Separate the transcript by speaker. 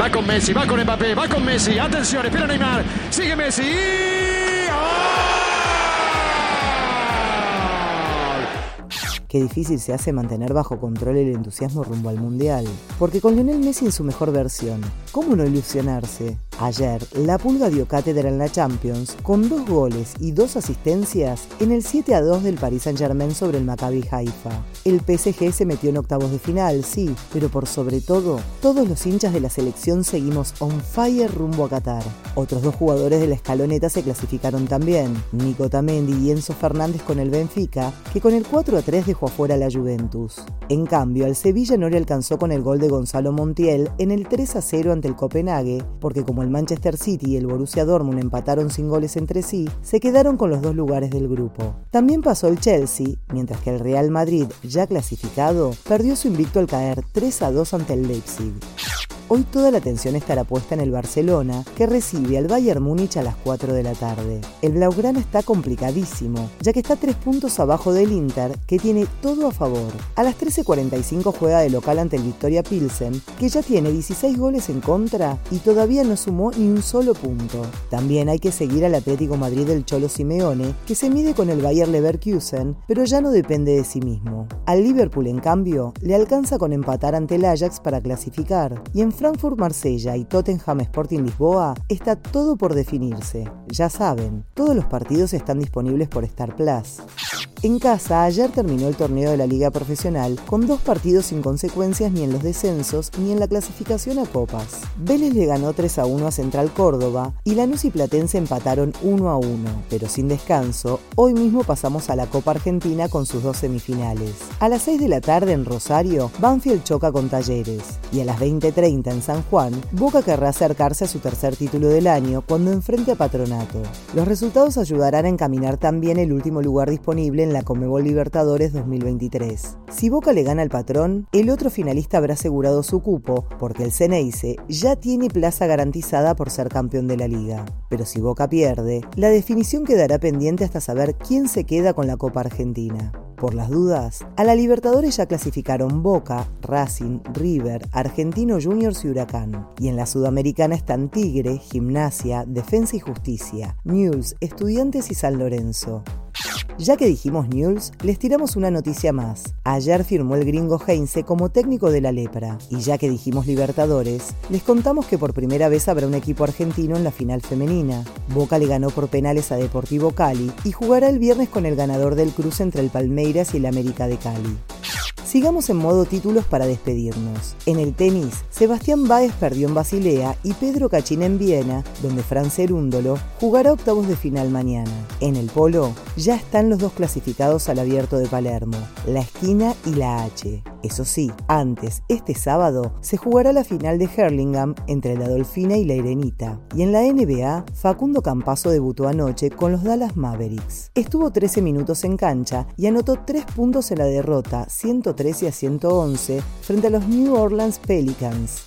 Speaker 1: Va con Messi, va con Mbappé, va con Messi. Atención, espera Neymar. Sigue Messi.
Speaker 2: Qué difícil se hace mantener bajo control el entusiasmo rumbo al Mundial. Porque con Lionel Messi en su mejor versión, ¿cómo no ilusionarse? Ayer, la Pulga dio cátedra en la Champions con dos goles y dos asistencias en el 7 a 2 del Paris Saint-Germain sobre el Maccabi Haifa. El PSG se metió en octavos de final, sí, pero por sobre todo, todos los hinchas de la selección seguimos on fire rumbo a Qatar. Otros dos jugadores de la escaloneta se clasificaron también, Nico Tamendi y Enzo Fernández con el Benfica, que con el 4 a 3 dejó afuera la Juventus. En cambio, al Sevilla no le alcanzó con el gol de Gonzalo Montiel en el 3 a 0 ante el Copenhague, porque como el el Manchester City y el Borussia Dortmund empataron sin goles entre sí, se quedaron con los dos lugares del grupo. También pasó el Chelsea, mientras que el Real Madrid, ya clasificado, perdió su invicto al caer 3 a 2 ante el Leipzig. Hoy toda la atención estará puesta en el Barcelona, que recibe al Bayern Múnich a las 4 de la tarde. El Blaugrana está complicadísimo, ya que está tres puntos abajo del Inter, que tiene todo a favor. A las 13.45 juega de local ante el Victoria Pilsen, que ya tiene 16 goles en contra y todavía no sumó ni un solo punto. También hay que seguir al Atlético Madrid del Cholo Simeone, que se mide con el Bayern Leverkusen, pero ya no depende de sí mismo. Al Liverpool, en cambio, le alcanza con empatar ante el Ajax para clasificar, y en Frankfurt Marsella y Tottenham Sporting Lisboa está todo por definirse. Ya saben, todos los partidos están disponibles por Star Plus. En casa, ayer terminó el torneo de la Liga Profesional con dos partidos sin consecuencias ni en los descensos ni en la clasificación a copas. Vélez le ganó 3 a 1 a Central Córdoba y Lanús y Platense empataron 1 a 1, pero sin descanso, hoy mismo pasamos a la Copa Argentina con sus dos semifinales. A las 6 de la tarde en Rosario, Banfield choca con Talleres y a las 20.30 en San Juan, Boca querrá acercarse a su tercer título del año cuando enfrente a Patronato. Los resultados ayudarán a encaminar también el último lugar disponible en la Comebol Libertadores 2023. Si Boca le gana al patrón, el otro finalista habrá asegurado su cupo, porque el Ceneice ya tiene plaza garantizada por ser campeón de la liga. Pero si Boca pierde, la definición quedará pendiente hasta saber quién se queda con la Copa Argentina. Por las dudas, a la Libertadores ya clasificaron Boca, Racing, River, Argentino Juniors y Huracán. Y en la Sudamericana están Tigre, Gimnasia, Defensa y Justicia, News, Estudiantes y San Lorenzo. Ya que dijimos News, les tiramos una noticia más. Ayer firmó el gringo Heinze como técnico de la lepra. Y ya que dijimos Libertadores, les contamos que por primera vez habrá un equipo argentino en la final femenina. Boca le ganó por penales a Deportivo Cali y jugará el viernes con el ganador del cruce entre el Palmeiras y el América de Cali. Sigamos en modo títulos para despedirnos. En el tenis, Sebastián Báez perdió en Basilea y Pedro Cachín en Viena, donde Fran Cerúndolo jugará octavos de final mañana. En el polo, ya están los dos clasificados al abierto de Palermo, la esquina y la H. Eso sí, antes, este sábado, se jugará la final de Hurlingham entre la Dolfina y la Irenita. Y en la NBA, Facundo Campazo debutó anoche con los Dallas Mavericks. Estuvo 13 minutos en cancha y anotó 3 puntos en la derrota 113 a 111 frente a los New Orleans Pelicans.